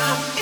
Ah!